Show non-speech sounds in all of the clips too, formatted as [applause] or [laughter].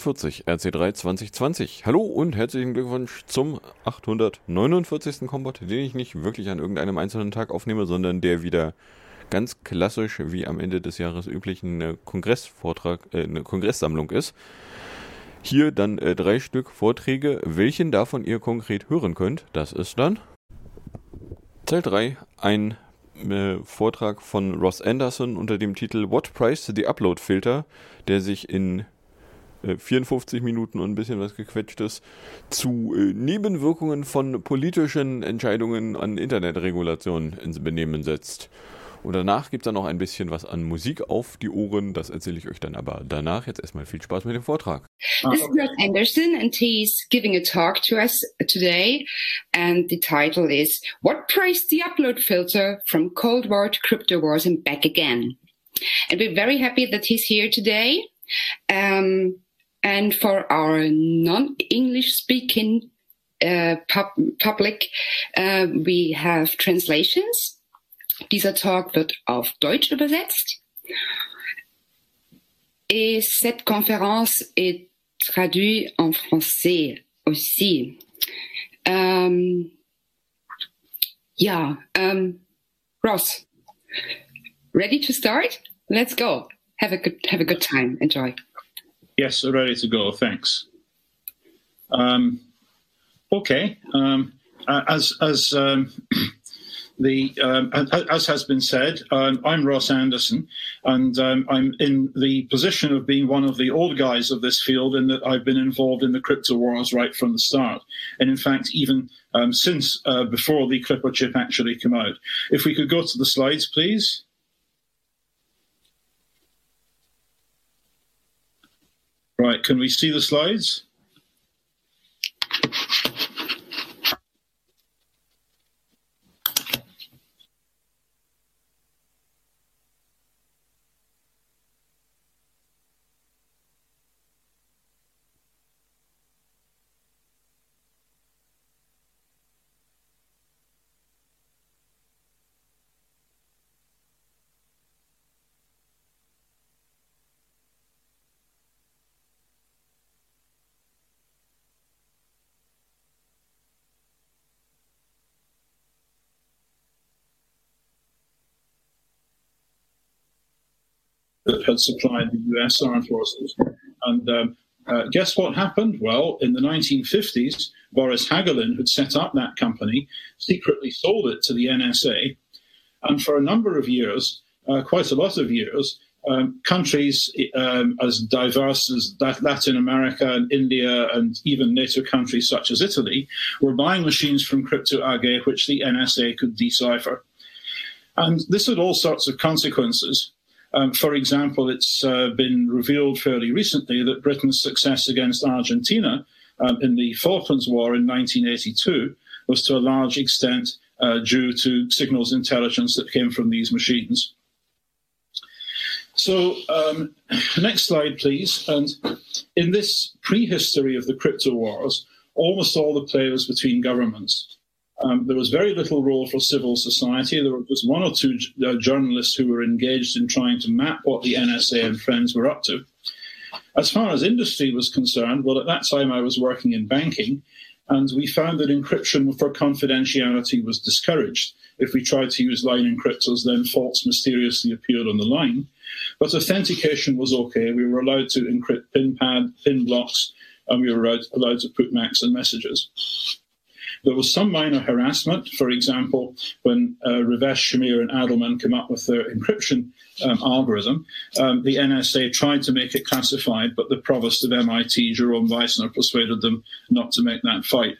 849 RC3 2020. Hallo und herzlichen Glückwunsch zum 849. Comport, den ich nicht wirklich an irgendeinem einzelnen Tag aufnehme, sondern der wieder ganz klassisch wie am Ende des Jahres üblich ein Kongressvortrag, äh, eine Kongresssammlung ist. Hier dann äh, drei Stück Vorträge. Welchen davon ihr konkret hören könnt, das ist dann Teil 3, ein äh, Vortrag von Ross Anderson unter dem Titel What Price the Upload Filter, der sich in 54 Minuten und ein bisschen was gequetschtes zu äh, Nebenwirkungen von politischen Entscheidungen an Internetregulationen ins Benehmen setzt. Und danach gibt es dann noch ein bisschen was an Musik auf die Ohren. Das erzähle ich euch dann aber danach. Jetzt erstmal viel Spaß mit dem Vortrag. This is Ross Anderson, and he's giving a talk to us today. And the title is What Price the Upload Filter from Cold War to Crypto Wars and Back Again. And we're very happy that he's here today. Um, and for our non English speaking uh, pub- public, uh, we have translations. Dieser Talk wird auf Deutsch übersetzt. Et cette conférence est traduite en français aussi. Um, yeah, um, Ross, ready to start? Let's go. Have a good have a good time. Enjoy. Yes, ready to go. Thanks. Um, okay. Um, as as um, [clears throat] the um, as has been said, um, I'm Ross Anderson, and um, I'm in the position of being one of the old guys of this field, in that I've been involved in the crypto wars right from the start, and in fact, even since uh, before the Clipper chip actually came out. If we could go to the slides, please. Right, can we see the slides? That had supplied the US armed forces. And um, uh, guess what happened? Well, in the 1950s, Boris Hagelin had set up that company, secretly sold it to the NSA, and for a number of years, uh, quite a lot of years, um, countries um, as diverse as Latin America and India and even NATO countries such as Italy were buying machines from Crypto AG which the NSA could decipher. And this had all sorts of consequences. Um, for example, it's uh, been revealed fairly recently that Britain's success against Argentina um, in the Falklands War in 1982 was to a large extent uh, due to signals intelligence that came from these machines. So, um, [clears throat] next slide, please. And in this prehistory of the crypto wars, almost all the play was between governments. Um, there was very little role for civil society. There was one or two uh, journalists who were engaged in trying to map what the NSA and friends were up to. As far as industry was concerned, well, at that time I was working in banking, and we found that encryption for confidentiality was discouraged. If we tried to use line encryptors, then faults mysteriously appeared on the line. But authentication was okay. We were allowed to encrypt pin pad, pin blocks, and we were allowed, allowed to put MACs and messages. There was some minor harassment. For example, when uh, Shamir, and Adleman came up with their encryption um, algorithm, um, the NSA tried to make it classified, but the provost of MIT, Jerome Wiesner, persuaded them not to make that fight.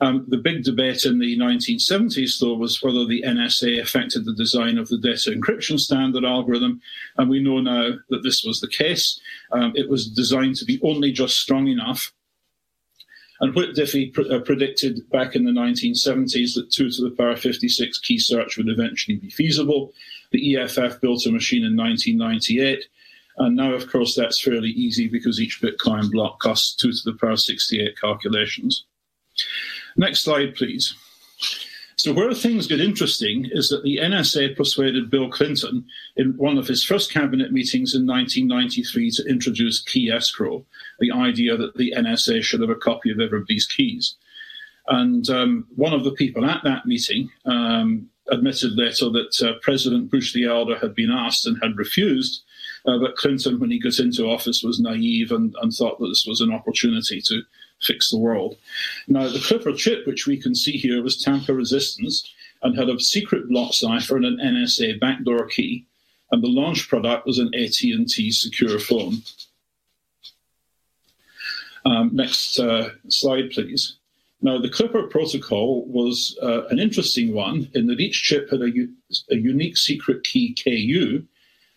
Um, the big debate in the 1970s, though, was whether the NSA affected the design of the data encryption standard algorithm. And we know now that this was the case. Um, it was designed to be only just strong enough. And Whit Diffie uh, predicted back in the 1970s that 2 to the power 56 key search would eventually be feasible. The EFF built a machine in 1998. And now, of course, that's fairly easy because each Bitcoin block costs 2 to the power 68 calculations. Next slide, please. So, where things get interesting is that the NSA persuaded Bill Clinton in one of his first cabinet meetings in 1993 to introduce key escrow, the idea that the NSA should have a copy of everybody's keys. And um, one of the people at that meeting um, admitted later that uh, President Bush the elder had been asked and had refused. Uh, but Clinton, when he got into office, was naive and, and thought that this was an opportunity to fix the world. Now, the Clipper chip, which we can see here, was tamper resistant and had a secret block cipher and an NSA backdoor key, and the launch product was an AT&T secure phone. Um, next uh, slide, please. Now, the Clipper protocol was uh, an interesting one in that each chip had a, a unique secret key KU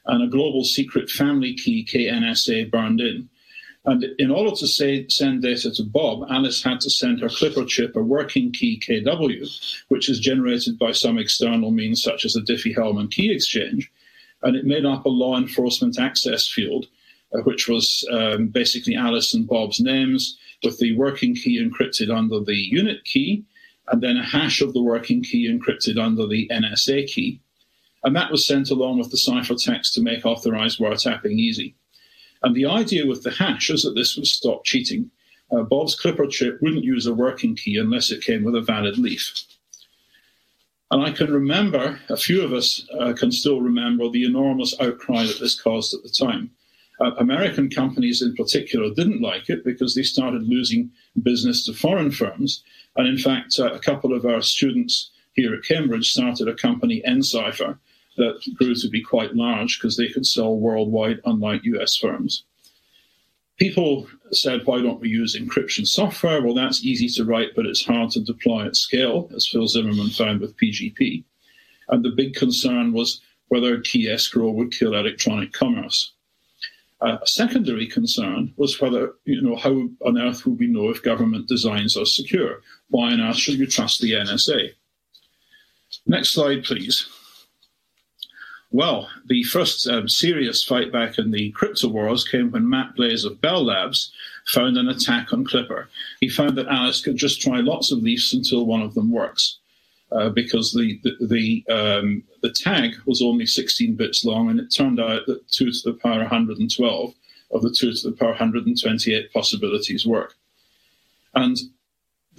and a global secret family key KNSA burned in. And in order to say, send data to Bob, Alice had to send her Clipper chip a working key KW, which is generated by some external means such as a Diffie-Hellman key exchange. And it made up a law enforcement access field, uh, which was um, basically Alice and Bob's names, with the working key encrypted under the unit key, and then a hash of the working key encrypted under the NSA key. And that was sent along with the ciphertext to make authorized wiretapping easy. And the idea with the hash is that this would stop cheating. Uh, Bob's Clipper chip wouldn't use a working key unless it came with a valid leaf. And I can remember, a few of us uh, can still remember the enormous outcry that this caused at the time. Uh, American companies in particular didn't like it because they started losing business to foreign firms. And in fact, uh, a couple of our students here at Cambridge started a company, NCipher, that grew to be quite large because they could sell worldwide, unlike US firms. People said, why don't we use encryption software? Well, that's easy to write, but it's hard to deploy at scale, as Phil Zimmermann found with PGP. And the big concern was whether key escrow would kill electronic commerce. Uh, a secondary concern was whether, you know, how on earth would we know if government designs are secure? Why on earth should you trust the NSA? Next slide, please. Well, the first um, serious fight back in the crypto wars came when Matt Blaze of Bell Labs found an attack on Clipper. He found that Alice could just try lots of leafs until one of them works. Uh, because the the the, um, the, tag was only 16 bits long, and it turned out that 2 to the power 112 of the 2 to the power 128 possibilities work. And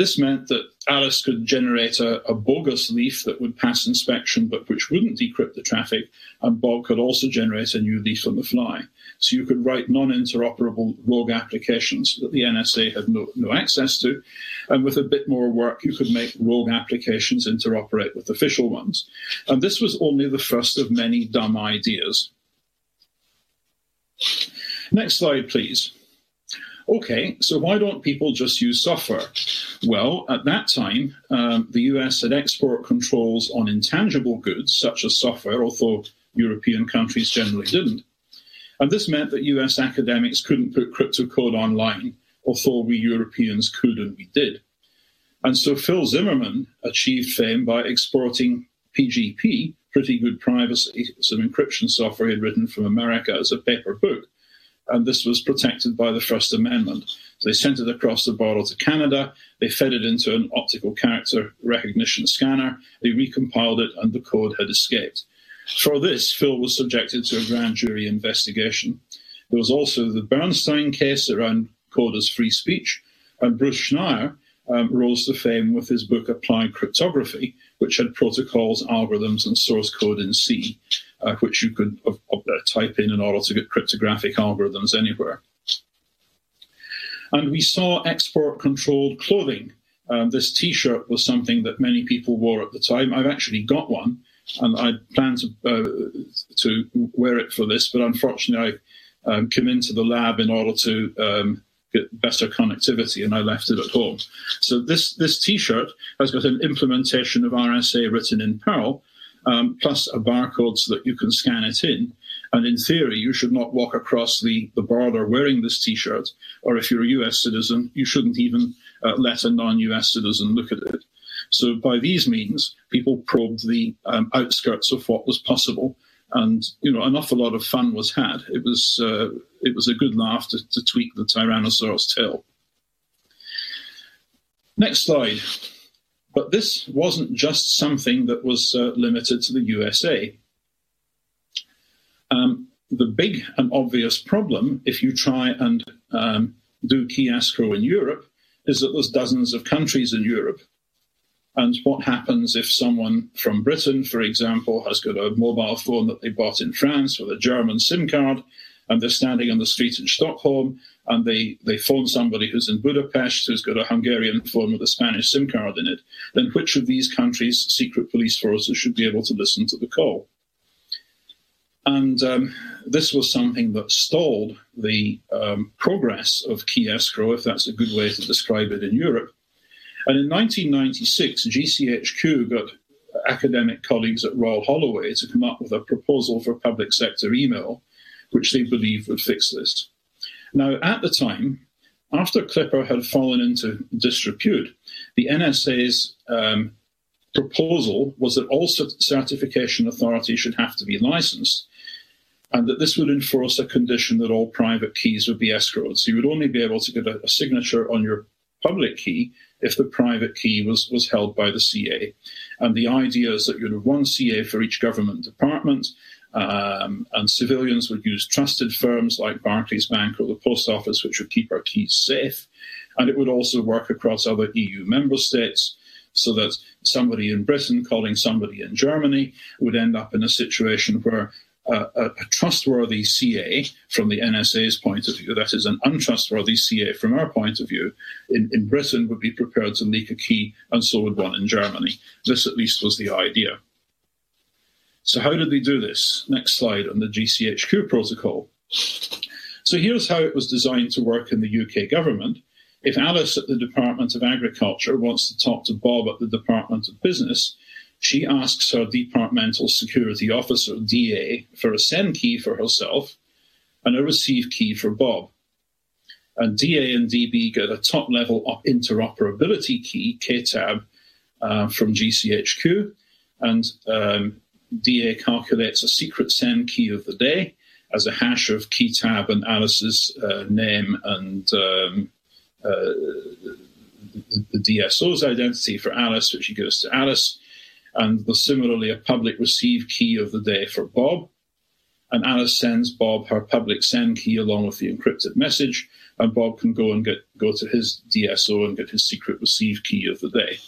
this meant that Alice could generate a, a, bogus leaf that would pass inspection but which wouldn't decrypt the traffic, and Bob could also generate a new leaf on the fly. So you could write non interoperable rogue applications that the NSA had no, no access to. And with a bit more work, you could make rogue applications interoperate with official ones. And this was only the first of many dumb ideas. Next slide, please. Okay, so why don't people just use software? Well, at that time, um, the US had export controls on intangible goods, such as software, although European countries generally didn't. And this meant that US academics couldn't put crypto code online, although we Europeans could and we did. And so Phil Zimmermann achieved fame by exporting PGP, pretty good privacy, some encryption software he'd written from America as a paper book and this was protected by the First Amendment. So they sent it across the border to Canada, they fed it into an optical character recognition scanner, they recompiled it, and the code had escaped. For this, Phil was subjected to a grand jury investigation. There was also the Bernstein case around code as free speech, and Bruce Schneier um, rose to fame with his book Applied Cryptography, which had protocols, algorithms, and source code in C uh, which you could uh, type in in order to get cryptographic algorithms anywhere. And we saw export controlled clothing Um, this T-shirt was something that many people wore at the time. I've actually got one, and I plan to uh, to wear it for this, but unfortunately, I um, came into the lab in order to um, get better connectivity, and I left it at home. So this this T-shirt has got an implementation of RSA written in Perl, um, plus a barcode so that you can scan it in. And in theory, you should not walk across the, the border wearing this T-shirt, or if you're a US citizen, you shouldn't even uh, let a non-US citizen look at it. So by these means, people probed the um, outskirts of what was possible, and you know an awful lot of fun was had. It was uh, it was a good laugh to, to tweak the Tyrannosaurus tail. Next slide. But this wasn't just something that was uh, limited to the USA. Um, the big and obvious problem, if you try and um, do key escrow in Europe, is that there's dozens of countries in Europe. And what happens if someone from Britain, for example, has got a mobile phone that they bought in France with a German SIM card, and they're standing on the street in Stockholm, and they, they phone somebody who's in Budapest who's got a Hungarian phone with a Spanish SIM card in it, then which of these countries' secret police forces should be able to listen to the call? And um, this was something that stalled the um, progress of key escrow, if that's a good way to describe it in Europe. And in 1996, GCHQ got academic colleagues at Royal Holloway to come up with a proposal for public sector email, which they believed would fix this. Now, at the time, after Clipper had fallen into disrepute, the NSA's um, proposal was that all certification authorities should have to be licensed and that this would enforce a condition that all private keys would be escrowed. So you would only be able to get a, a signature on your public key if the private key was, was held by the CA. And the idea is that you'd have one CA for each government department, um, and civilians would use trusted firms like Barclays Bank or the Post Office, which would keep our keys safe. And it would also work across other EU member states so that somebody in Britain calling somebody in Germany would end up in a situation where a, a, trustworthy CA from the NSA's point of view, that is, an untrustworthy CA from our point of view, in, in Britain would be prepared to leak a key, and so would one in Germany. This, at least, was the idea. So, how did they do this? Next slide on the GCHQ protocol. So, here's how it was designed to work in the UK government. If Alice at the Department of Agriculture wants to talk to Bob at the Department of Business, she asks her departmental security officer, DA, for a send key for herself and a receive key for Bob. And DA and DB get a top level interoperability key, KTAB, uh, from GCHQ. And um, DA calculates a secret send key of the day as a hash of key tab and Alice's uh, name and um, uh, the DSO's identity for Alice, which he gives to Alice and similarly a public receive key of the day for Bob. And Alice sends Bob her public send key along with the encrypted message, and Bob can go and get go to his DSO and get his secret receive key of the day.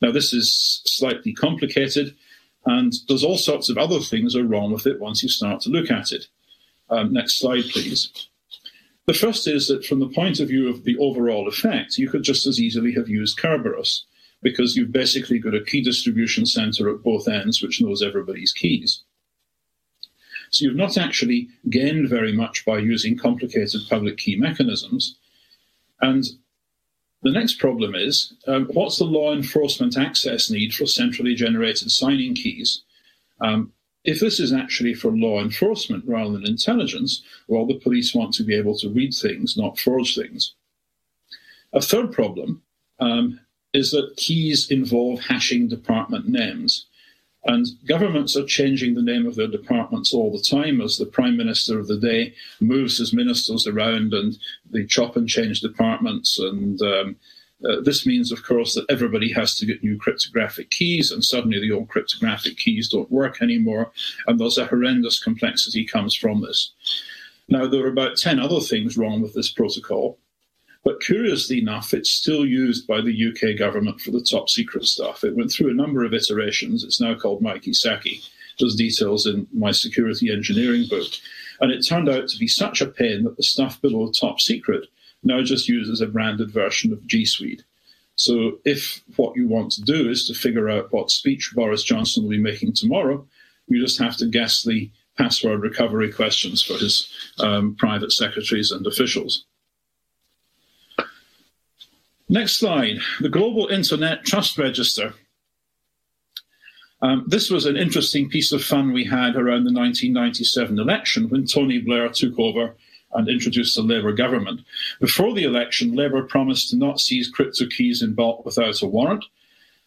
Now this is slightly complicated, and there's all sorts of other things are wrong with it once you start to look at it. Um, next slide, please. The first is that from the point of view of the overall effect, you could just as easily have used Kerberos because you've basically got a key distribution center at both ends which knows everybody's keys. So you've not actually gained very much by using complicated public key mechanisms. And the next problem is um, what's the law enforcement access need for centrally generated signing keys? Um, if this is actually for law enforcement rather than intelligence, well, the police want to be able to read things, not forge things. A third problem um, is that keys involve hashing department names. And governments are changing the name of their departments all the time as the prime minister of the day moves his ministers around and they chop and change departments. And um, uh, this means, of course, that everybody has to get new cryptographic keys, and suddenly the old cryptographic keys don't work anymore. And there's a horrendous complexity comes from this. Now, there are about 10 other things wrong with this protocol. But curiously enough, it's still used by the UK government for the top secret stuff. It went through a number of iterations. It's now called MIKEY-SAKKE. There's details in my security engineering book. And it turned out to be such a pain that the stuff below top secret now just uses a branded version of G Suite. So if what you want to do is to figure out what speech Boris Johnson will be making tomorrow, you just have to guess the password recovery questions for his um, private secretaries and officials. Next slide, the Global Internet Trust Register. Um, this was an interesting piece of fun we had around the 1997 election when Tony Blair took over and introduced the Labour government. Before the election, Labour promised to not seize crypto keys in bulk without a warrant.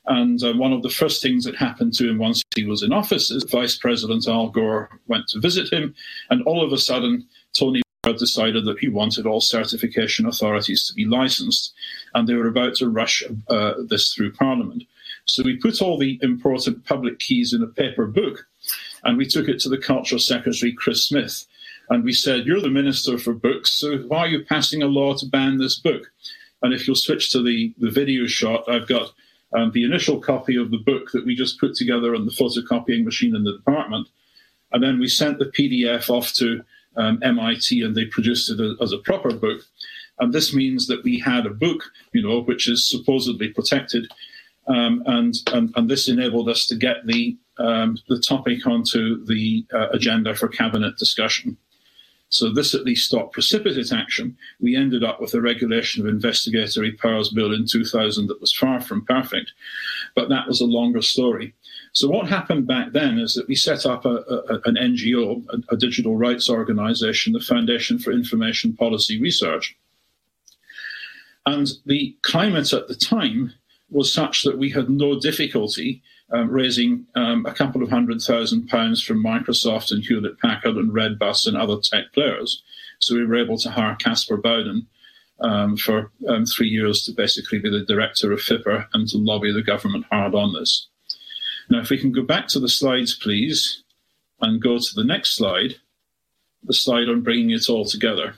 And uh, one of the first things that happened to him once he was in office is Vice President Al Gore went to visit him, and all of a sudden, Tony decided that he wanted all certification authorities to be licensed, and they were about to rush uh, this through Parliament. So we put all the important public keys in a paper book, and we took it to the Culture Secretary, Chris Smith, and we said, You're the Minister for Books, so why are you passing a law to ban this book? And if you'll switch to the, the video shot, I've got um, the initial copy of the book that we just put together on the photocopying machine in the department. And then we sent the PDF off to um, MIT and they produced it as a proper book. And this means that we had a book, you know, which is supposedly protected. Um, and, and, and this enabled us to get the, um, the topic onto the uh, agenda for cabinet discussion. So this at least stopped precipitate action. We ended up with a regulation of investigatory powers bill in 2000 that was far from perfect, but that was a longer story. So what happened back then is that we set up a, a, an NGO, a, a digital rights organization, the Foundation for Information Policy Research. And the climate at the time was such that we had no difficulty um, raising um, a couple of hundred thousand pounds from Microsoft and Hewlett Packard and Redbus and other tech players. So we were able to hire Caspar Bowden um, for um, three years to basically be the director of FIPR and to lobby the government hard on this. Now, if we can go back to the slides, please, and go to the next slide, the slide on bringing it all together.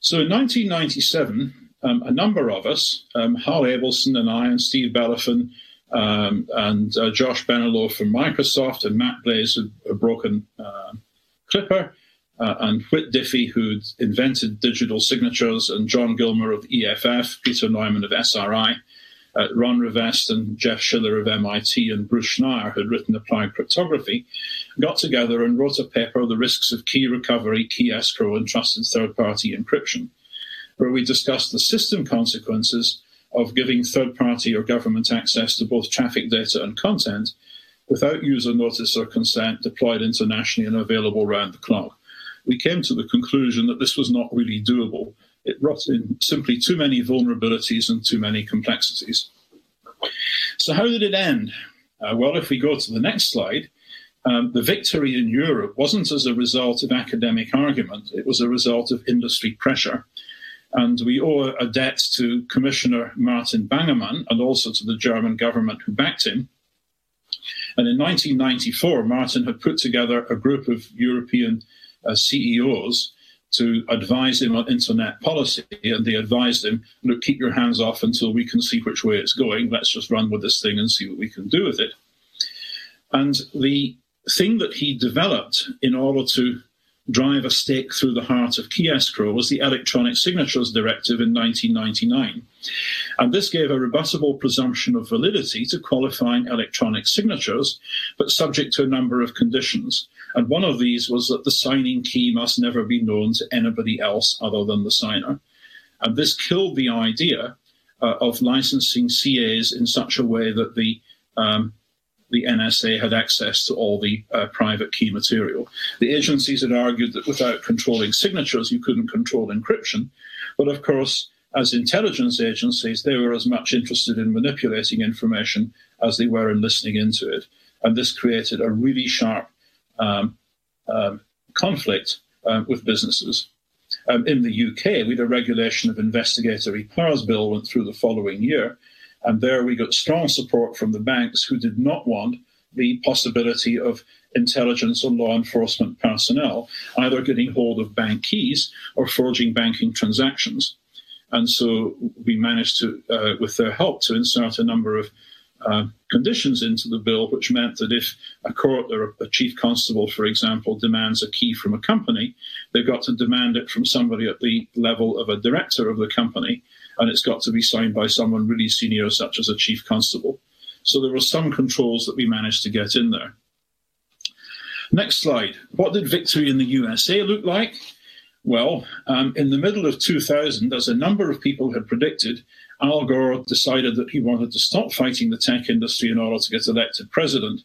So in 1997, um, a number of us, um, Hal Abelson and I, and Steve Bellovin, um, and uh, Josh Benaloh from Microsoft, and Matt Blaze, a, a broken uh, Clipper, uh, and Whit Diffie, who invented digital signatures, and John Gilmore of EFF, Peter Neumann of SRI, uh, Ron Rivest and Jeff Schiller of MIT, and Bruce Schneier, who had written Applied Cryptography, got together and wrote a paper, The Risks of Key Recovery, Key Escrow, and Trusted Third Party Encryption where we discussed the system consequences of giving third party or government access to both traffic data and content without user notice or consent deployed internationally and available round the clock. We came to the conclusion that this was not really doable. It brought in simply too many vulnerabilities and too many complexities. So, how did it end? Uh, well, if we go to the next slide, um, the victory in Europe wasn't as a result of academic argument, it was a result of industry pressure. And we owe a debt to Commissioner Martin Bangemann and also to the German government who backed him. And in 1994, Martin had put together a group of European uh, CEOs to advise him on internet policy. And they advised him, look, keep your hands off until we can see which way it's going. Let's just run with this thing and see what we can do with it. And the thing that he developed in order to drive a stake through the heart of key escrow was the Electronic Signatures Directive in 1999. And this gave a rebuttable presumption of validity to qualifying electronic signatures, but subject to a number of conditions. And one of these was that the signing key must never be known to anybody else other than the signer. And this killed the idea uh, of licensing CAs in such a way that the um, the NSA had access to all the uh, private key material. The agencies had argued that without controlling signatures, you couldn't control encryption. But of course, as intelligence agencies, they were as much interested in manipulating information as they were in listening into it. And this created a really sharp um, um, conflict uh, with businesses. Um, in the UK, we had a regulation of investigatory powers bill went through the following year, and there we got strong support from the banks who did not want the possibility of intelligence or law enforcement personnel either getting hold of bank keys or forging banking transactions. And so we managed to, uh, with their help, to insert a number of uh, conditions into the bill, which meant that if a court or a chief constable, for example, demands a key from a company, they've got to demand it from somebody at the level of a director of the company and it's got to be signed by someone really senior, such as a chief constable. So there were some controls that we managed to get in there. Next slide. What did victory in the USA look like? Well, um, in the middle of 2000, as a number of people had predicted, Al Gore decided that he wanted to stop fighting the tech industry in order to get elected president.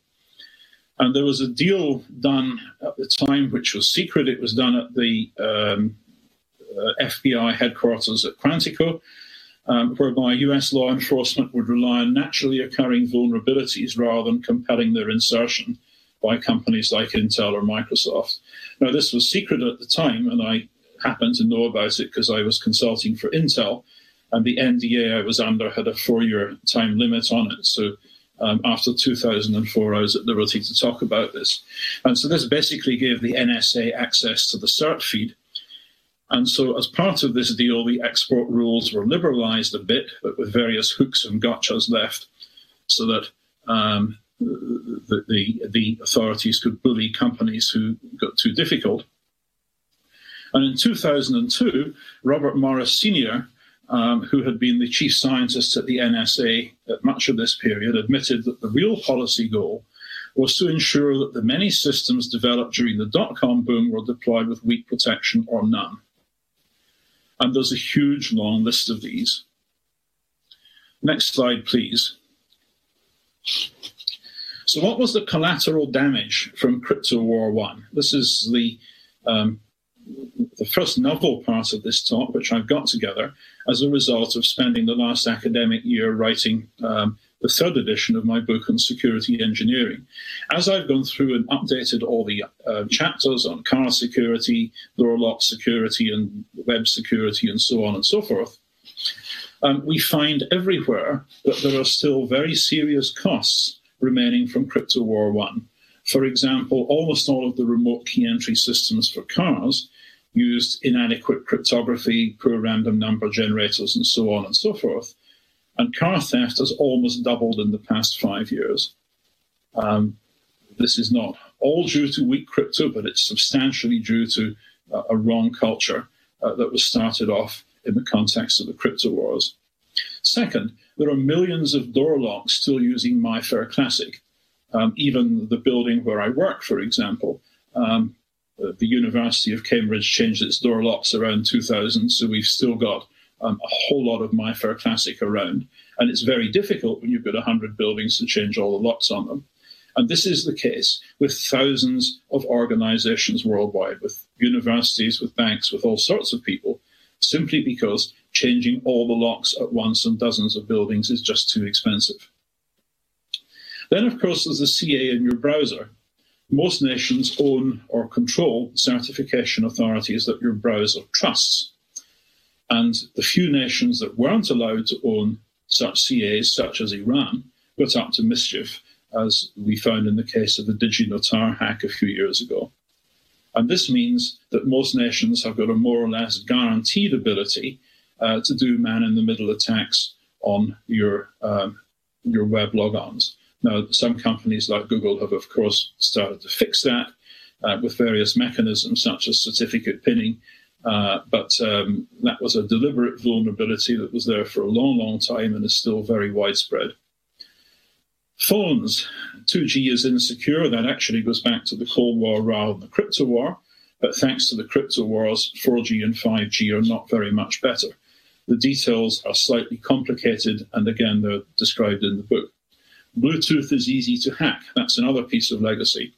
And there was a deal done at the time, which was secret. It was done at the um, uh, FBI headquarters at Quantico, um, whereby US law enforcement would rely on naturally occurring vulnerabilities rather than compelling their insertion by companies like Intel or Microsoft. Now, this was secret at the time, and I happened to know about it because I was consulting for Intel, and the NDA I was under had a four year time limit on it. So um, after 2004, I was at liberty to talk about this. And so this basically gave the NSA access to the CERT feed. And so, as part of this deal, the export rules were liberalized a bit, but with various hooks and gotchas left, so that um, the, the, the authorities could bully companies who got too difficult. And in 2002, Robert Morris Sr., um, who had been the chief scientist at the NSA at much of this period, admitted that the real policy goal was to ensure that the many systems developed during the dot com boom were deployed with weak protection or none. And there's a huge long list of these. Next slide, please. So, what was the collateral damage from Crypto War One? This is the um, the first novel part of this talk, which I've got together as a result of spending the last academic year writing um, the third edition of my book on security engineering. As I've gone through and updated all the uh, chapters on car security, door lock security, and web security, and so on and so forth, um, we find everywhere that there are still very serious costs remaining from Crypto War 1. For example, almost all of the remote key entry systems for cars used inadequate cryptography, poor random number generators, and so on and so forth. And car theft has almost doubled in the past five years. Um, this is not all due to weak crypto, but it's substantially due to uh, a wrong culture uh, that was started off in the context of the crypto wars. Second, there are millions of door locks still using MIFARE Classic. Um, even the building where I work, for example, um, the University of Cambridge changed its door locks around 2000, so we've still got um, a whole lot of MIFARE Classic around. And it's very difficult when you've got 100 buildings to change all the locks on them. And this is the case with thousands of organizations worldwide, with universities, with banks, with all sorts of people, simply because changing all the locks at once on dozens of buildings is just too expensive. Then, of course, there's the CA in your browser. Most nations own or control certification authorities that your browser trusts. And the few nations that weren't allowed to own such CAs, such as Iran, got up to mischief, as we found in the case of the DigiNotar hack a few years ago. And this means that most nations have got a more or less guaranteed ability uh, to do man-in-the-middle attacks on your um, your web logons. Now, some companies like Google have, of course, started to fix that uh, with various mechanisms such as certificate pinning. Uh, but um, that was a deliberate vulnerability that was there for a long, long time and is still very widespread. Phones, 2G is insecure. That actually goes back to the Cold War rather than the crypto war. But thanks to the crypto wars, 4G and 5G are not very much better. The details are slightly complicated, and again, they're described in the book. Bluetooth is easy to hack. That's another piece of legacy.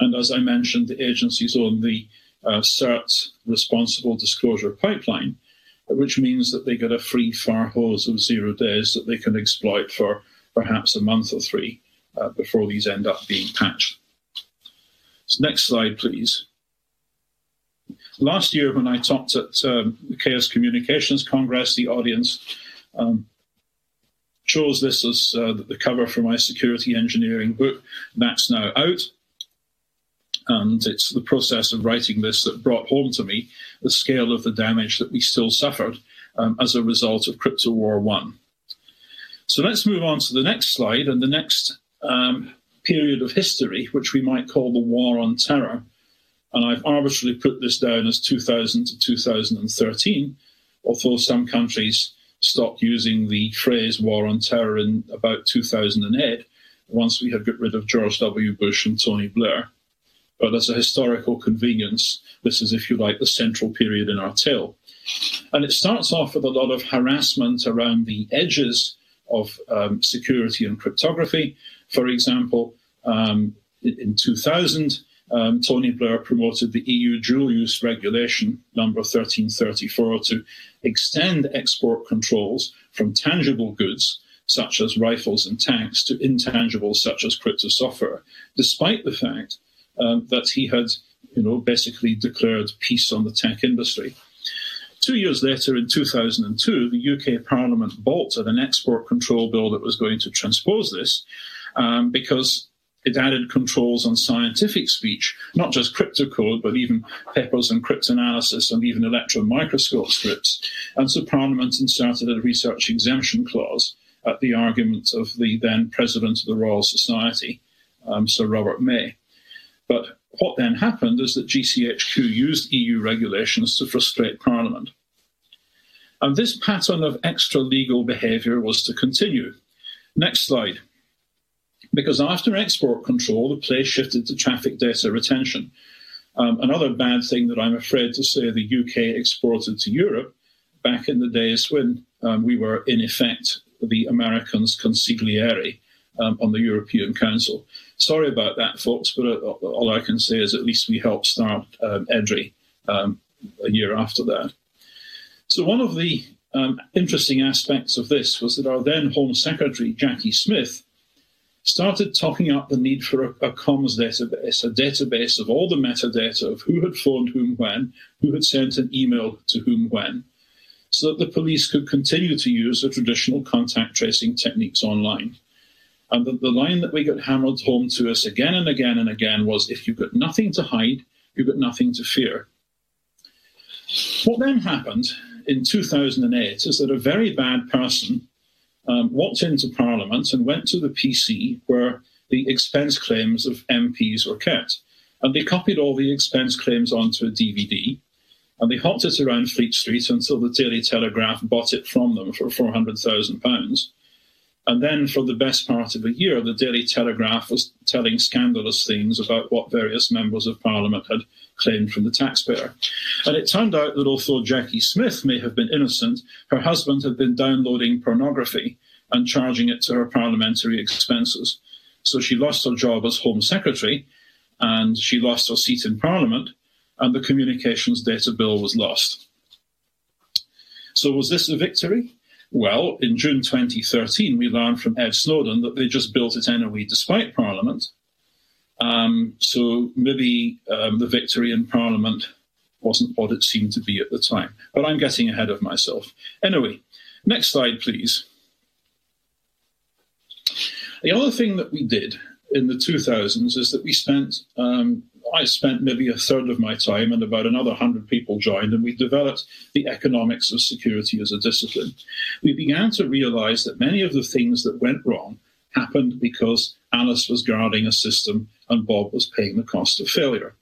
And as I mentioned, the agencies own the uh, CERT responsible disclosure pipeline, which means that they get a free fire hose of zero days that they can exploit for perhaps a month or three uh, before these end up being patched. So next slide, please. Last year, when I talked at um, the Chaos Communications Congress, the audience um, chose this as uh, the cover for my security engineering book. That's now out. And it's the process of writing this that brought home to me the scale of the damage that we still suffered um, as a result of Crypto War 1. So let's move on to the next slide and the next um, period of history, which we might call the War on Terror and I've arbitrarily put this down as 2000 to 2013, although some countries stopped using the phrase war on terror in about 2008, once we had got rid of George W. Bush and Tony Blair. But as a historical convenience, this is, if you like, the central period in our tale. And it starts off with a lot of harassment around the edges of um, security and cryptography. For example, um, in 2000, um, Tony Blair promoted the EU dual use regulation number 1334 to extend export controls from tangible goods such as rifles and tanks to intangibles such as crypto software, despite the fact um, that he had, you know, basically declared peace on the tech industry. Two years later, in 2002, the UK Parliament bolted an export control bill that was going to transpose this um, because it added controls on scientific speech, not just cryptocode, but even peppers and cryptanalysis and even electron microscope scripts. And so Parliament inserted a research exemption clause at the argument of the then President of the Royal Society, um, Sir Robert May. But what then happened is that GCHQ used EU regulations to frustrate Parliament. And this pattern of extra legal behaviour was to continue. Next slide. Because after export control, the play shifted to traffic data retention. Um, another bad thing that I'm afraid to say the UK exported to Europe back in the days when um, we were, in effect, the Americans' consigliere um, on the European Council. Sorry about that, folks, but uh, all I can say is at least we helped start um, EDRI um, a year after that. So, one of the um, interesting aspects of this was that our then Home Secretary, Jacqui Smith, started talking up the need for a, a comms database, a database of all the metadata of who had phoned whom when, who had sent an email to whom when, so that the police could continue to use the traditional contact tracing techniques online. And the, the line that we got hammered home to us again and again and again was if you've got nothing to hide, you've got nothing to fear. What then happened in 2008 is that a very bad person um, walked into Parliament and went to the PC where the expense claims of MPs were kept. And they copied all the expense claims onto a DVD and they hopped it around Fleet Street until the Daily Telegraph bought it from them for £400,000. And then, for the best part of a year, the Daily Telegraph was telling scandalous things about what various members of Parliament had claimed from the taxpayer. And it turned out that although Jacqui Smith may have been innocent, her husband had been downloading pornography and charging it to her parliamentary expenses. So she lost her job as Home Secretary and she lost her seat in Parliament, and the communications data bill was lost. So, was this a victory? Well, in June 2013, we learned from Ed Snowden that they just built it anyway despite Parliament. Um, so maybe um, the victory in Parliament wasn't what it seemed to be at the time. But I'm getting ahead of myself. Anyway, next slide, please. The other thing that we did in the 2000s is that we spent um, I spent maybe a third of my time, and about another 100 people joined, and we developed the economics of security as a discipline. We began to realize that many of the things that went wrong happened because Alice was guarding a system and Bob was paying the cost of failure.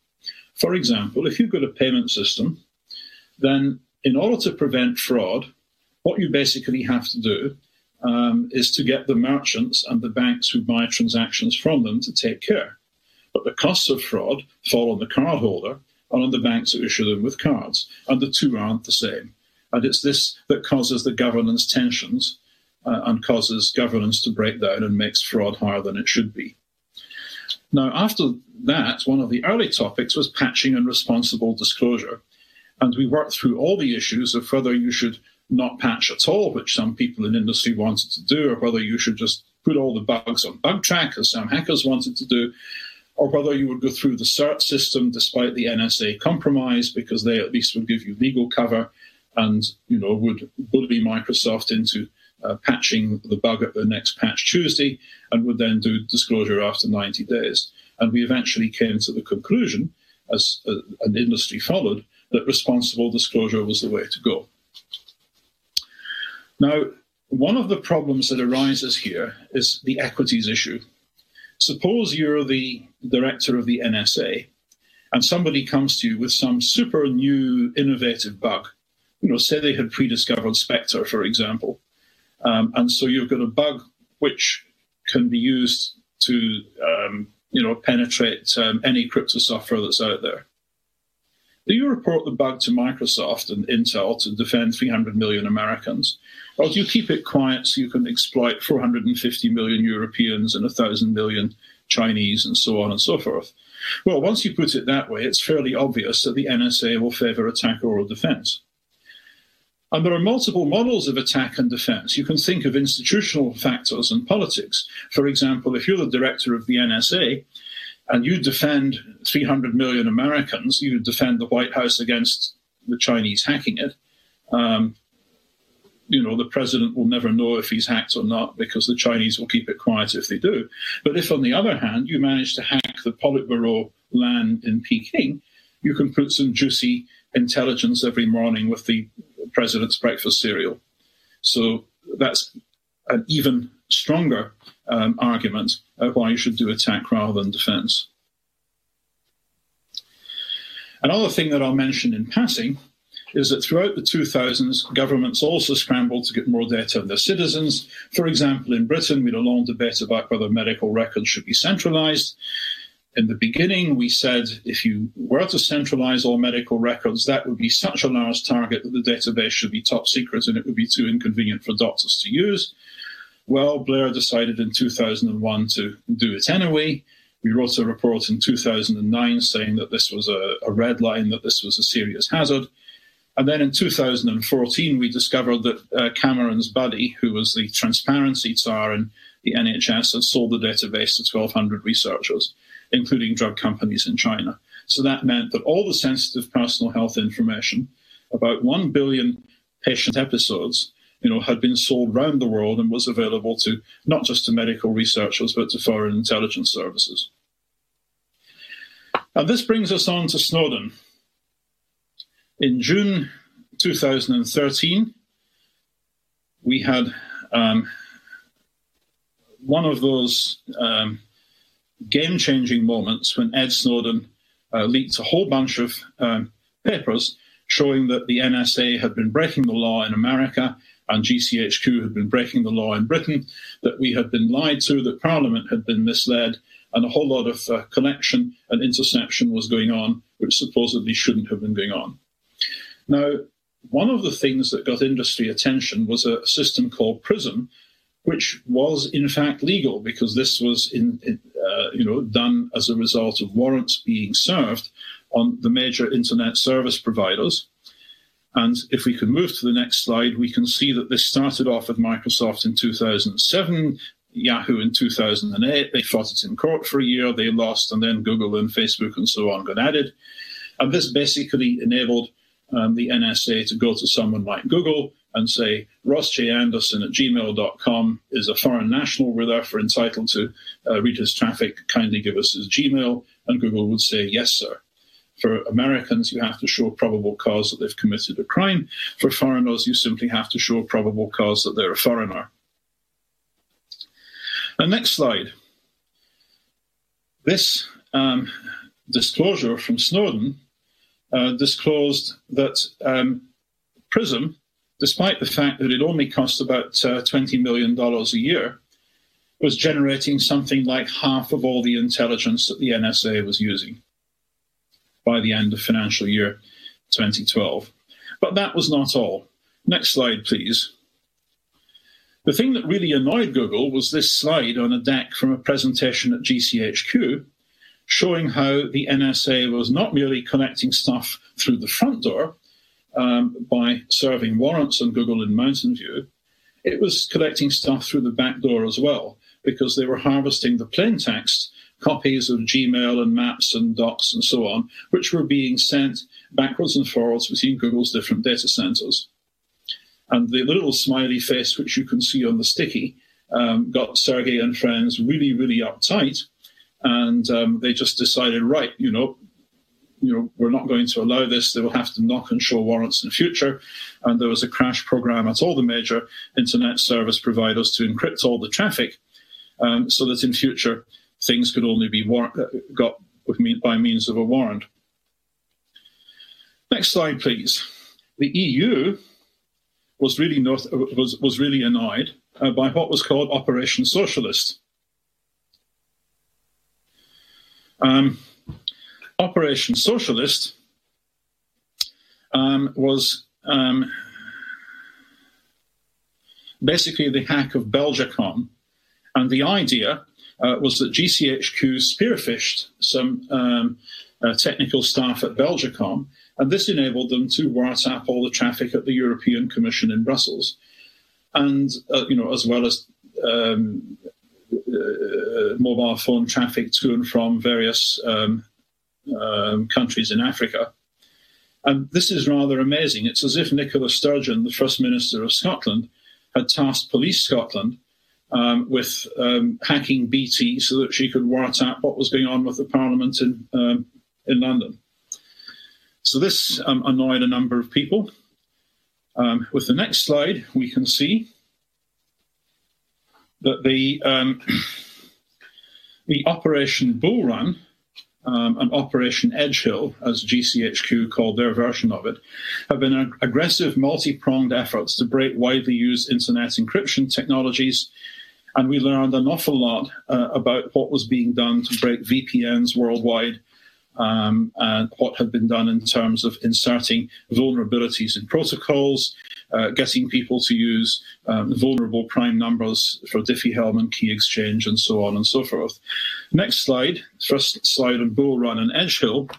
For example, if you've got a payment system, then in order to prevent fraud, what you basically have to do um, is to get the merchants and the banks who buy transactions from them to take care. But the costs of fraud fall on the cardholder and on the banks who issue them with cards, and the two aren't the same. And it's this that causes the governance tensions uh, and causes governance to break down and makes fraud higher than it should be. Now, after that, one of the early topics was patching and responsible disclosure. And we worked through all the issues of whether you should not patch at all, which some people in industry wanted to do, or whether you should just put all the bugs on Bugtraq, as some hackers wanted to do, or whether you would go through the CERT system despite the NSA compromise, because they at least would give you legal cover and you know would bully Microsoft into uh, patching the bug at the next patch Tuesday, and would then do disclosure after 90 days. And we eventually came to the conclusion, as uh, an industry followed, that responsible disclosure was the way to go. Now, one of the problems that arises here is the equities issue. Suppose you're the director of the NSA and somebody comes to you with some super new innovative bug, you know, say they had pre-discovered Spectre, for example, um, and so you've got a bug which can be used to, um, you know, penetrate um, any crypto software that's out there. Do you report the bug to Microsoft and Intel to defend 300 million Americans? Or do you keep it quiet so you can exploit 450 million Europeans and 1,000 million Chinese and so on and so forth? Well, once you put it that way, it's fairly obvious that the NSA will favor attack or defense. And there are multiple models of attack and defense. You can think of institutional factors and politics. For example, if you're the director of the NSA and you defend 300 million Americans, you defend the White House against the Chinese hacking it. Um, you know, the president will never know if he's hacked or not because the Chinese will keep it quiet if they do. But if, on the other hand, you manage to hack the Politburo LAN in Peking, you can put some juicy intelligence every morning with the president's breakfast cereal. So that's an even stronger um, argument why you should do attack rather than defense. Another thing that I'll mention in passing is that throughout the 2000s, governments also scrambled to get more data on their citizens. For example, in Britain, we had a long debate about whether medical records should be centralized. In the beginning, we said if you were to centralize all medical records, that would be such a large target that the database should be top secret and it would be too inconvenient for doctors to use. Well, Blair decided in 2001 to do it anyway. We wrote a report in 2009 saying that this was a, a red line, that this was a serious hazard. And then in 2014, we discovered that uh, Cameron's buddy, who was the transparency czar in the NHS, had sold the database to 1,200 researchers, including drug companies in China. So that meant that all the sensitive personal health information, about 1 billion patient episodes, you know, had been sold round the world and was available to not just to medical researchers, but to foreign intelligence services. And this brings us on to Snowden, in June 2013, we had um, one of those um, game changing moments when Ed Snowden uh, leaked a whole bunch of um, papers showing that the NSA had been breaking the law in America and GCHQ had been breaking the law in Britain, that we had been lied to, that Parliament had been misled, and a whole lot of uh, connection and interception was going on, which supposedly shouldn't have been going on. Now, one of the things that got industry attention was a system called PRISM, which was in fact legal because this was in, uh, you know done as a result of warrants being served on the major internet service providers. And if we can move to the next slide, we can see that this started off with Microsoft in 2007, Yahoo in 2008. They fought it in court for a year, they lost, and then Google and Facebook and so on got added. And this basically enabled um, the NSA to go to someone like Google and say, Ross J. Anderson at gmail.com is a foreign national. We're therefore entitled to uh, read his traffic. Kindly give us his Gmail. And Google would say, Yes, sir. For Americans, you have to show probable cause that they've committed a crime. For foreigners, you simply have to show probable cause that they're a foreigner. And next slide. This um, disclosure from Snowden uh, disclosed that um, PRISM, despite the fact that it only cost about uh, $20 million a year, was generating something like half of all the intelligence that the NSA was using by the end of financial year 2012. But that was not all. Next slide, please. The thing that really annoyed Google was this slide on a deck from a presentation at GCHQ showing how the NSA was not merely collecting stuff through the front door um, by serving warrants on Google in Mountain View, it was collecting stuff through the back door as well, because they were harvesting the plain text copies of Gmail and Maps and Docs and so on, which were being sent backwards and forwards between Google's different data centers. And the little smiley face, which you can see on the sticky, um, got Sergey and friends really, really uptight and um, they just decided, right, you know, you know, we're not going to allow this. They will have to knock and show warrants in the future. And there was a crash program at all the major internet service providers to encrypt all the traffic, um, so that in future things could only be war- uh, got by means of a warrant. Next slide, please. the EU was really not, was, was really annoyed uh, by what was called Operation Socialist. Um, Operation Socialist um, was um, basically the hack of Belgacom, and the idea uh, was that GCHQ spearphished some um, uh, technical staff at Belgacom, and this enabled them to wiretap all the traffic at the European Commission in Brussels, and uh, you know as well as um, uh, mobile phone traffic to and from various um, um, countries in Africa. And this is rather amazing. It's as if Nicola Sturgeon, the First Minister of Scotland, had tasked Police Scotland um, with um, hacking BT so that she could wiretap what was going on with the Parliament in, um, in London. So this um, annoyed a number of people. Um, with the next slide, we can see that the, um, [clears throat] the Operation Bullrun um, and Operation Edgehill, as GCHQ called their version of it, have been ag- aggressive, multi pronged efforts to break widely used internet encryption technologies. And we learned an awful lot uh, about what was being done to break VPNs worldwide um, and what had been done in terms of inserting vulnerabilities in protocols, uh, getting people to use um, vulnerable prime numbers for Diffie-Hellman key exchange, and so on and so forth. Next slide, first slide on Bullrun and Edgehill.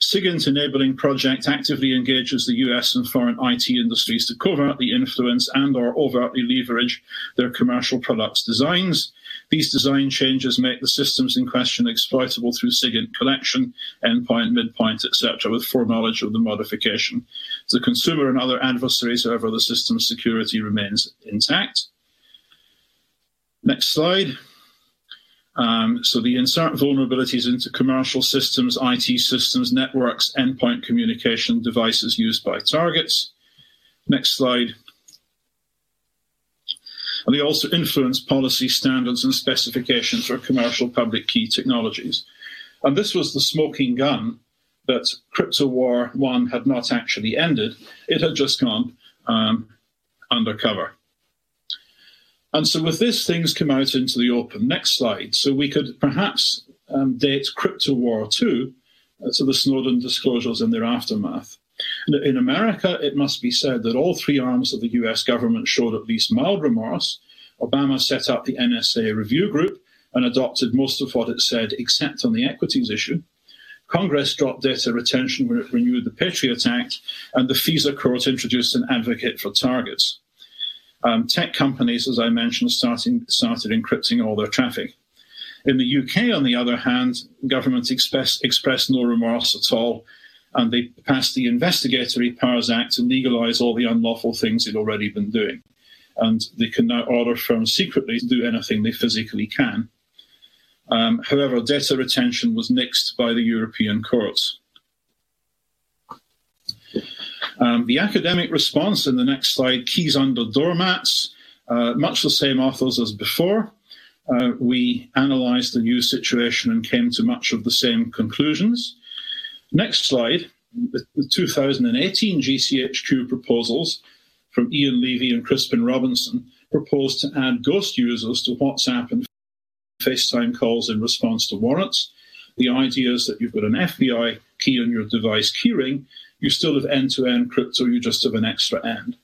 SIGINT enabling project actively engages the US and foreign IT industries to covertly influence and or overtly leverage their commercial products designs. These design changes make the systems in question exploitable through SIGINT collection, endpoint, midpoint, etc., with foreknowledge of the modification. To the consumer and other adversaries, however, the system's security remains intact. Next slide. Um, so the insert vulnerabilities into commercial systems, IT systems, networks, endpoint communication devices used by targets. Next slide. And they also influence policy standards and specifications for commercial public key technologies. And this was the smoking gun that Crypto War 1 had not actually ended. It had just gone um, undercover. And so with this, things come out into the open. Next slide. So we could perhaps um, date Crypto War 2 uh, to the Snowden disclosures and their aftermath. In America, it must be said that all three arms of the US government showed at least mild remorse. Obama set up the NSA review group and adopted most of what it said, except on the equities issue. Congress dropped data retention when it renewed the Patriot Act, and the FISA court introduced an advocate for targets. Um, tech companies, as I mentioned, starting, started encrypting all their traffic. In the UK, on the other hand, government express, expressed no remorse at all, and they passed the Investigatory Powers Act to legalise all the unlawful things they'd already been doing. And they can now order firms secretly to do anything they physically can. Um, however, data retention was nixed by the European courts. Um, the academic response in the next slide keys under doormats, uh, much the same authors as before. Uh, we analysed the new situation and came to much of the same conclusions. Next slide, the, the 2018 GCHQ proposals from Ian Levy and Crispin Robinson proposed to add ghost users to WhatsApp and FaceTime calls in response to warrants. The idea is that you've got an FBI key on your device keyring you still have end to end crypto, you just have an extra end.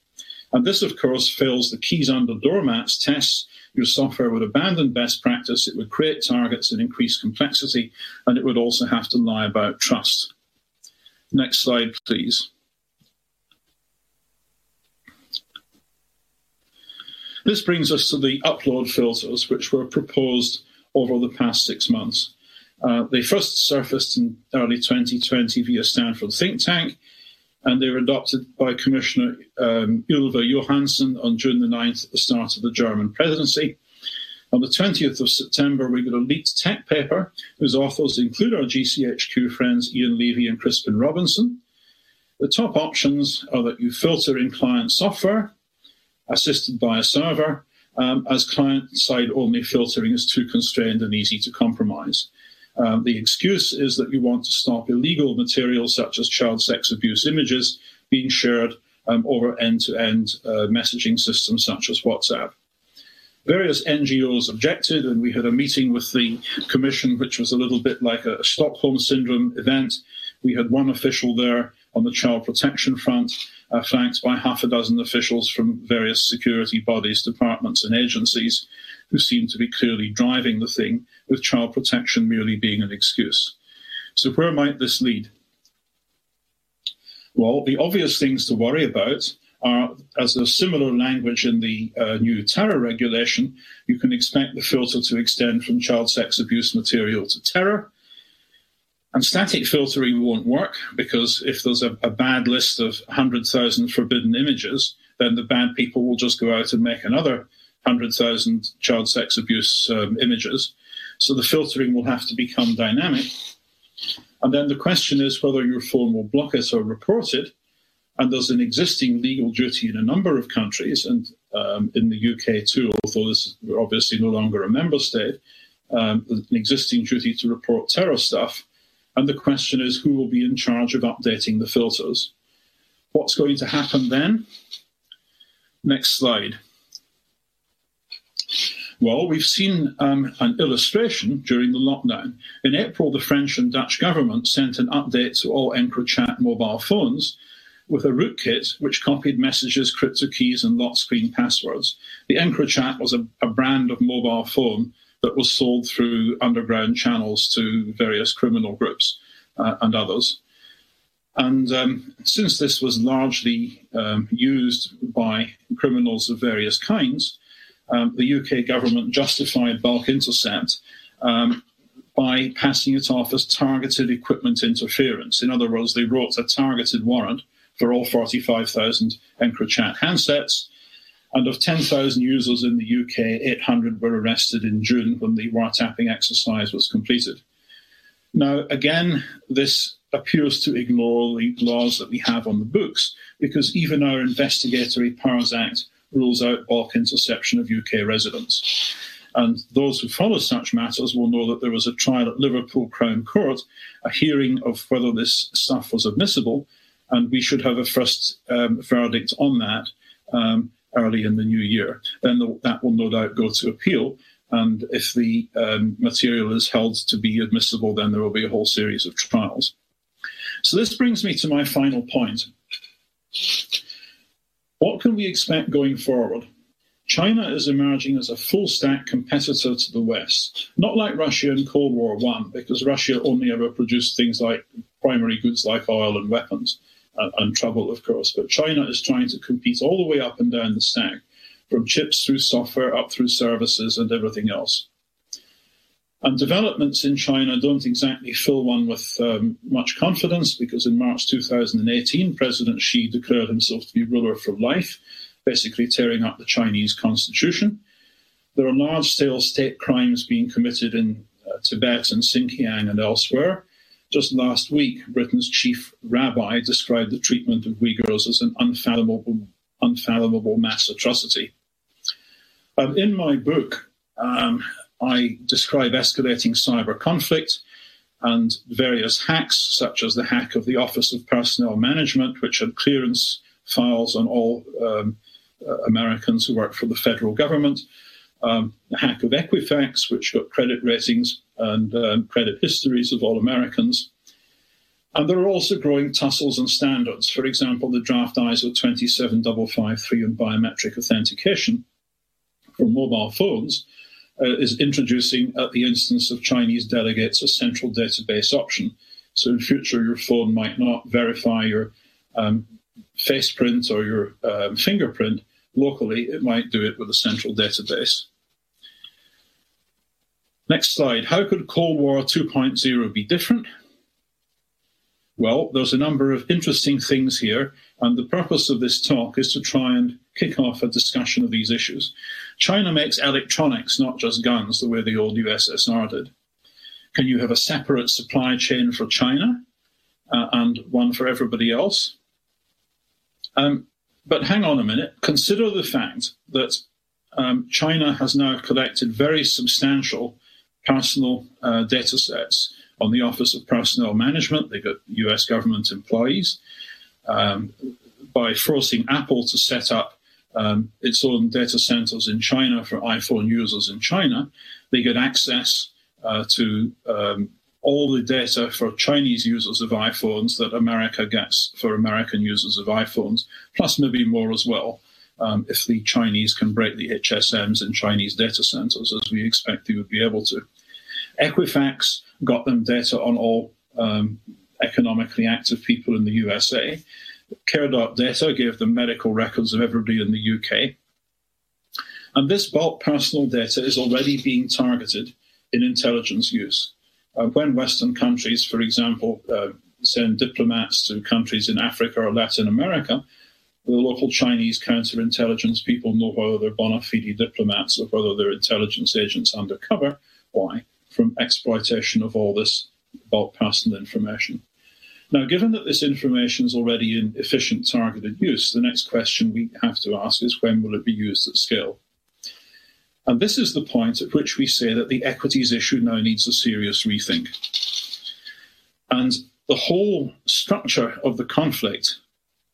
And this, of course, fails the keys under doormats tests. Your software would abandon best practice, it would create targets and increase complexity, and it would also have to lie about trust. Next slide, please. This brings us to the upload filters, which were proposed over the past six months. Uh, they first surfaced in early 2020 via Stanford think tank, and they were adopted by Commissioner um, Ylva Johansson on June the 9th at the start of the German presidency. On the 20th of September, we got a leaked tech paper whose authors include our GCHQ friends Ian Levy and Crispin Robinson. The top options are that you filter in client software, assisted by a server, um, as client side only filtering is too constrained and easy to compromise. Um, the excuse is that you want to stop illegal material such as child sex abuse images being shared um, over end to end messaging systems such as WhatsApp. Various NGOs objected, and we had a meeting with the Commission, which was a little bit like a Stockholm Syndrome event. We had one official there on the child protection front, uh, flanked by half a dozen officials from various security bodies, departments, and agencies who seemed to be clearly driving the thing, with child protection merely being an excuse. So, where might this lead? Well, the obvious things to worry about are, as a similar language in the uh, new terror regulation, you can expect the filter to extend from child sex abuse material to terror. And static filtering won't work because if there's a, a bad list of 100,000 forbidden images, then the bad people will just go out and make another 100,000 child sex abuse um, images. So the filtering will have to become dynamic. And then the question is whether your phone will block it or report it. And there's an existing legal duty in a number of countries, and um, in the UK too, although this is obviously no longer a member state, um, an existing duty to report terror stuff. And the question is who will be in charge of updating the filters? What's going to happen then? Next slide. Well, we've seen um, an illustration during the lockdown. In April, the French and Dutch government sent an update to all EncroChat mobile phones with a rootkit which copied messages, crypto keys, and lock screen passwords. The EncroChat was a, a brand of mobile phone that was sold through underground channels to various criminal groups uh, and others. And um, since this was largely um, used by criminals of various kinds, um, the UK government justified bulk intercept um, by passing it off as targeted equipment interference. In other words, they wrote a targeted warrant for all 45,000 EncroChat handsets. And of 10,000 users in the UK, 800 were arrested in June when the wiretapping exercise was completed. Now, again, this appears to ignore the laws that we have on the books because even our Investigatory Powers Act rules out bulk interception of UK residents. And those who follow such matters will know that there was a trial at Liverpool Crown Court, a hearing of whether this stuff was admissible, and we should have a first um, verdict on that um, early in the new year. Then the, that will no doubt go to appeal. And if the um, material is held to be admissible, then there will be a whole series of trials. So this brings me to my final point. What can we expect going forward? China is emerging as a full stack competitor to the West, not like Russia in Cold War One, because Russia only ever produced things like primary goods like oil and weapons and, and trouble, of course. But China is trying to compete all the way up and down the stack, from chips through software up through services and everything else. And developments in China don't exactly fill one with um, much confidence because in March 2018, President Xi declared himself to be ruler for life, basically tearing up the Chinese constitution. There are large scale state crimes being committed in uh, Tibet and Xinjiang and elsewhere. Just last week, Britain's chief rabbi described the treatment of Uyghurs as an unfathomable, unfathomable mass atrocity. Um, in my book, um, I describe escalating cyber conflict and various hacks, such as the hack of the Office of Personnel Management, which had clearance files on all um, uh, Americans who work for the federal government, um, the hack of Equifax, which got credit ratings and um, credit histories of all Americans. And there are also growing tussles and standards. For example, the draft ISO 27553 on biometric authentication for mobile phones uh, is introducing, at the instance of Chinese delegates, a central database option. So in future, your phone might not verify your um, face print or your um, fingerprint locally. It might do it with a central database. Next slide. How could Cold War 2.0 be different? Well, there's a number of interesting things here, and the purpose of this talk is to try and kick off a discussion of these issues. China makes electronics, not just guns, the way the old USSR did. Can you have a separate supply chain for China uh, and one for everybody else? Um, but hang on a minute. Consider the fact that um, China has now collected very substantial personal uh, data sets on the Office of Personnel Management. They've got US government employees. Um, by forcing Apple to set up um, its own data centers in China for iPhone users in China, they get access uh, to um, all the data for Chinese users of iPhones that America gets for American users of iPhones, plus maybe more as well. Um, if the Chinese can break the HSMs in Chinese data centers, as we expect they would be able to. Equifax got them data on all um, economically active people in the USA. Care.data gave them medical records of everybody in the UK. And this bulk personal data is already being targeted in intelligence use. Uh, when Western countries, for example, uh, send diplomats to countries in Africa or Latin America, the local Chinese counterintelligence people know whether they're bona fide diplomats or whether they're intelligence agents undercover. Why? From exploitation of all this bulk personal information. Now, given that this information is already in efficient targeted use, the next question we have to ask is when will it be used at scale? And this is the point at which we say that the equities issue now needs a serious rethink. And the whole structure of the conflict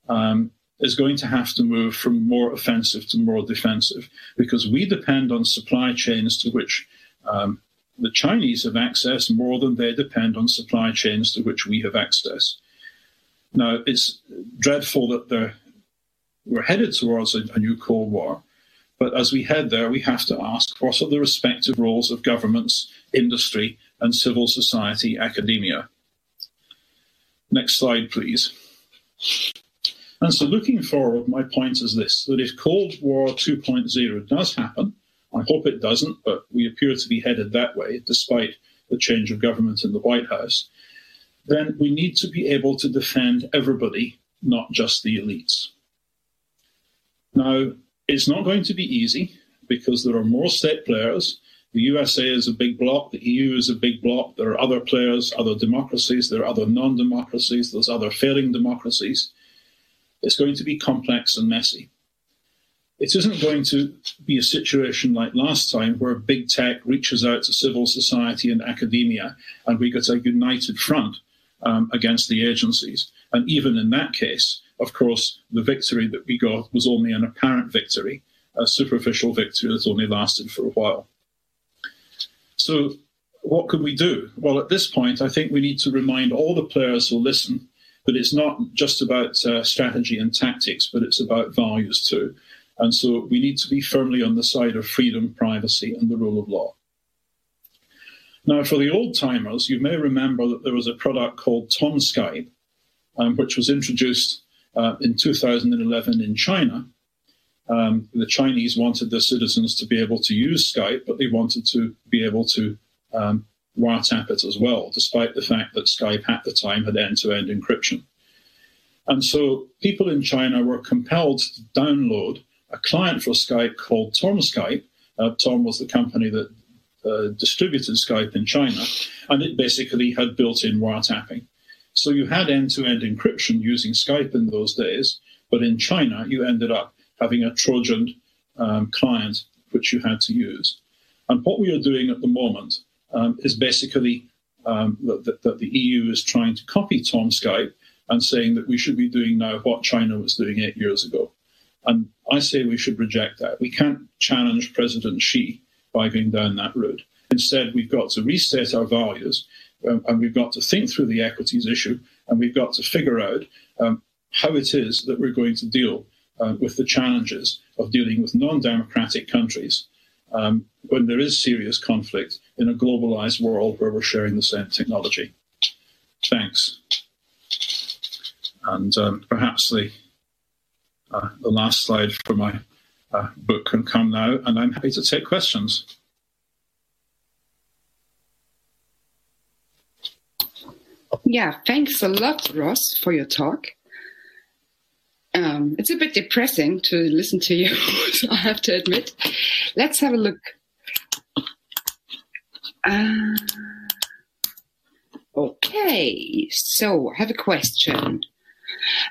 um, is going to have to move from more offensive to more defensive because we depend on supply chains to which um, the Chinese have access more than they depend on supply chains to which we have access. Now, it's dreadful that we're headed towards a, a new Cold War. But as we head there, we have to ask what are the respective roles of governments, industry, and civil society academia? Next slide, please. And so, looking forward, my point is this that if Cold War 2.0 does happen, I hope it doesn't, but we appear to be headed that way despite the change of government in the White House, then we need to be able to defend everybody, not just the elites. Now, it's not going to be easy because there are more state players. The USA is a big bloc, the EU is a big bloc, there are other players, other democracies, there are other non democracies, there's other failing democracies. It's going to be complex and messy. It isn't going to be a situation like last time where big tech reaches out to civil society and academia and we get a united front um, against the agencies. And even in that case, of course, the victory that we got was only an apparent victory, a superficial victory that only lasted for a while. So, what could we do? Well, at this point, I think we need to remind all the players who listen that it's not just about uh, strategy and tactics, but it's about values too. And so we need to be firmly on the side of freedom, privacy, and the rule of law. Now, for the old timers, you may remember that there was a product called TomSkype, um, which was introduced uh, in 2011 in China. Um, the Chinese wanted their citizens to be able to use Skype, but they wanted to be able to um, wiretap it as well, despite the fact that Skype at the time had end to end encryption. And so people in China were compelled to download a client for Skype called TomSkype. Uh, Tom was the company that uh, distributed Skype in China, and it basically had built in wiretapping. So you had end to end encryption using Skype in those days, but in China, you ended up having a Trojan um, client which you had to use. And what we are doing at the moment um, is basically um, that, that, the EU is trying to copy TomSkype and saying that we should be doing now what China was doing eight years ago. And I say we should reject that. We can't challenge President Xi by going down that route. Instead, we've got to reset our values um, and we've got to think through the equities issue and we've got to figure out um, how it is that we're going to deal uh, with the challenges of dealing with non democratic countries um, when there is serious conflict in a globalized world where we're sharing the same technology. Thanks. And um, perhaps the, uh, the last slide for my uh, book can come now, and I'm happy to take questions. Yeah, thanks a lot, Ross, for your talk. Um, it's a bit depressing to listen to you, [laughs] I have to admit. Let's have a look. Uh, okay, so I have a question.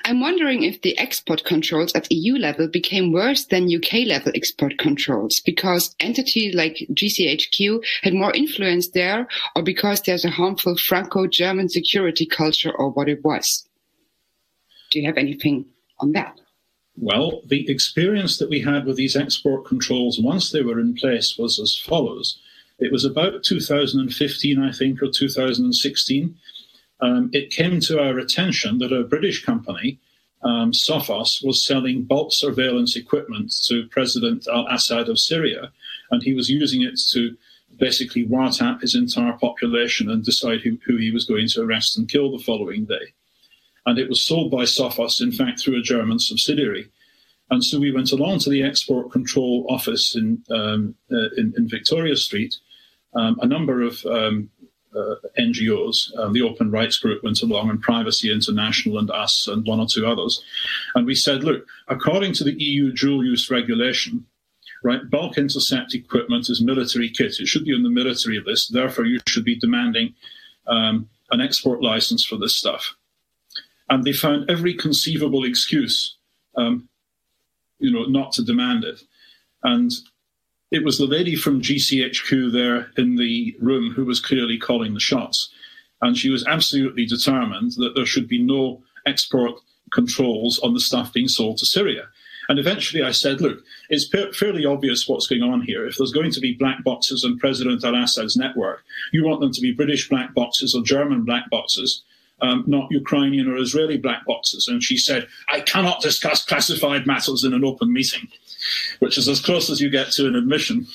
I'm wondering if the export controls at EU level became worse than UK level export controls because entities like GCHQ had more influence there or because there's a harmful Franco-German security culture or what it was. Do you have anything on that? Well, the experience that we had with these export controls once they were in place was as follows. It was about 2015, I think, or 2016. Um, it came to our attention that a British company, um, Sophos, was selling bulk surveillance equipment to President al Assad of Syria, and he was using it to basically wiretap his entire population and decide who, who he was going to arrest and kill the following day and it was sold by Sophos, in fact, through a German subsidiary. And so we went along to the export control office in um, uh, in, in, Victoria Street. Um, a number of um, NGOs, um, the Open Rights Group went along, and Privacy International, and us, and one or two others. And we said, look, according to the EU dual use regulation, right, bulk intercept equipment is military kit. It should be on the military list. Therefore, you should be demanding um, an export license for this stuff and they found every conceivable excuse, um, you know, not to demand it. And it was the lady from GCHQ there in the room who was clearly calling the shots, and she was absolutely determined that there should be no export controls on the stuff being sold to Syria. And eventually I said, look, it's fairly obvious what's going on here. If there's going to be black boxes on President al Assad's network, you want them to be British black boxes or German black boxes um, not Ukrainian or Israeli black boxes. And she said, I cannot discuss classified matters in an open meeting, which is as close as you get to an admission.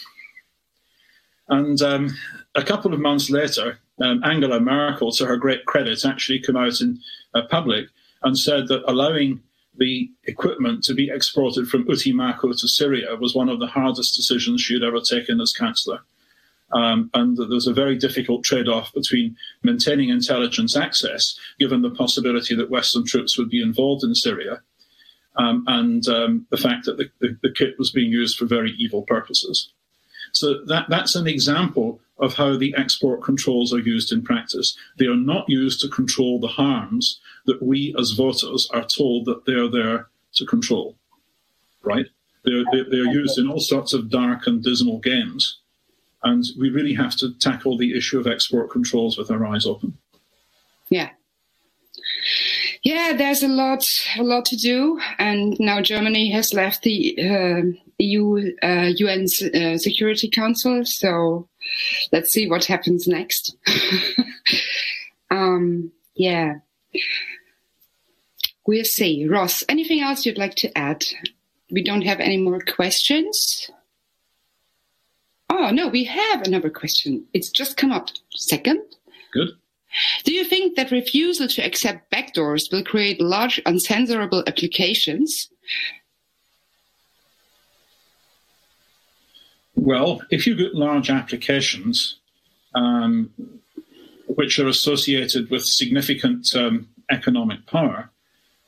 And um, a couple of months later, um, Angela Merkel, to her great credit, actually came out in uh, public and said that allowing the equipment to be exported from Utimaco to Syria was one of the hardest decisions she had ever taken as chancellor. Um, and that there's a very difficult trade off between maintaining intelligence access, given the possibility that Western troops would be involved in Syria, um, and um, the fact that the, the, the, kit was being used for very evil purposes. So that, that's an example of how the export controls are used in practice. They are not used to control the harms that we as voters are told that they're there to control, right? They're, they're, they're used in all sorts of dark and dismal games and we really have to tackle the issue of export controls with our eyes open. Yeah. Yeah, there's a lot, a lot to do, and now Germany has left the uh, EU uh, UN uh, Security Council. So let's see what happens next. [laughs] um, yeah, we'll see. Ross, anything else you'd like to add? We don't have any more questions. Oh, no, we have another question. It's just come up. Second. Good. Do you think that refusal to accept backdoors will create large uncensorable applications? Well, if you get large applications um, which are associated with significant um, economic power,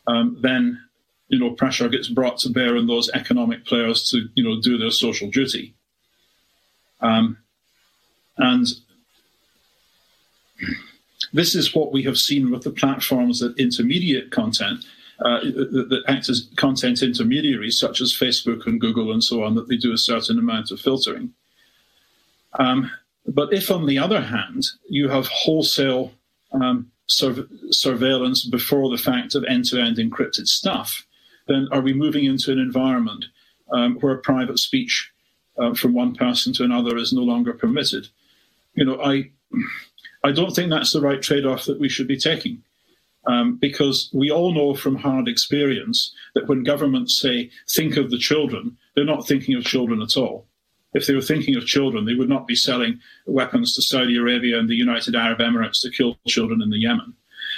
um, then you know pressure gets brought to bear on those economic players to you know do their social duty. Um, and this is what we have seen with the platforms that intermediate content, uh, that, act as content intermediaries, such as Facebook and Google and so on, that they do a certain amount of filtering. Um, but if, on the other hand, you have wholesale um, sur- surveillance before the fact of end to end encrypted stuff, then are we moving into an environment um, where private speech uh, from one person to another is no longer permitted. You know, I I don't think that's the right trade-off that we should be taking. Um, because we all know from hard experience that when governments say, think of the children, they're not thinking of children at all. If they were thinking of children, they would not be selling weapons to Saudi Arabia and the United Arab Emirates to kill children in the Yemen.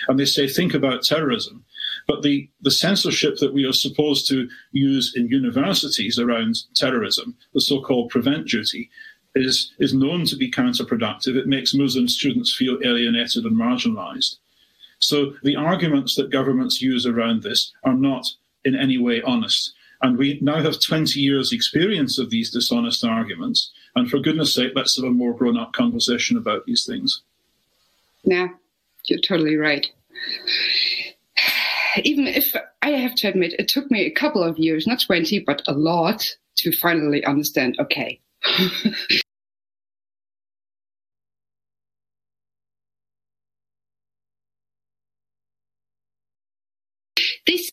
And they say, think about terrorism. But the, the censorship that we are supposed to use in universities around terrorism, the so called prevent duty, is, is known to be counterproductive. It makes Muslim students feel alienated and marginalized. So the arguments that governments use around this are not in any way honest. And we now have 20 years' experience of these dishonest arguments. And for goodness sake, let's have a more grown up conversation about these things. Yeah, you're totally right even if I have to admit, it took me a couple of years, not 20, but a lot to finally understand okay. [laughs] this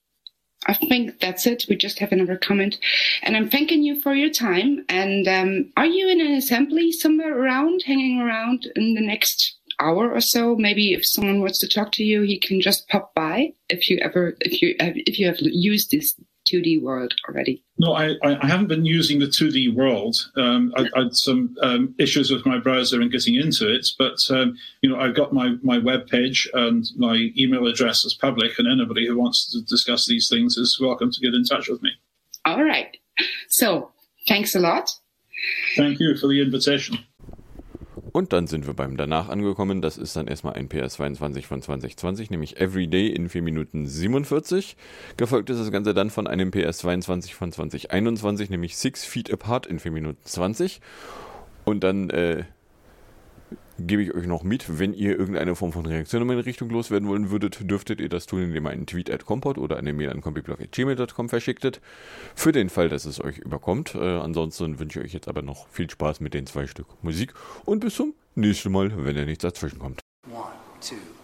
I think that's it. We just have another comment. And I'm thanking you for your time. And um, are you in an assembly somewhere around, hanging around in the next hour or so? Maybe if someone wants to talk to you, he can just pop by if you ever, if you, if you have used this 2D world already? No, I, I haven't been using the 2D world. Um, I, I, had some um, issues with my browser and getting into it, but um, you know I've got my my web page and my email address is public, and anybody who wants to discuss these things is welcome to get in touch with me. All right. So thanks a lot. Thank you for the invitation. Und dann sind wir beim danach angekommen. Das ist dann erstmal ein PS22 von 2020, nämlich Everyday in 4 Minuten 47. Gefolgt ist das Ganze dann von einem PS22 von 2021, nämlich Six Feet Apart in 4 Minuten 20. Und dann äh, gebe ich euch noch mit. Wenn ihr irgendeine Form von Reaktion in meine Richtung loswerden wollen würdet, dürftet ihr das tun, indem ihr einen Tweet at Compot oder eine Mail an compiblog.gmail.com verschicktet. Für den Fall, dass es euch überkommt. Äh, ansonsten wünsche ich euch jetzt aber noch viel Spaß mit den zwei Stück Musik und bis zum nächsten Mal, wenn ihr nichts dazwischen kommt. One, two.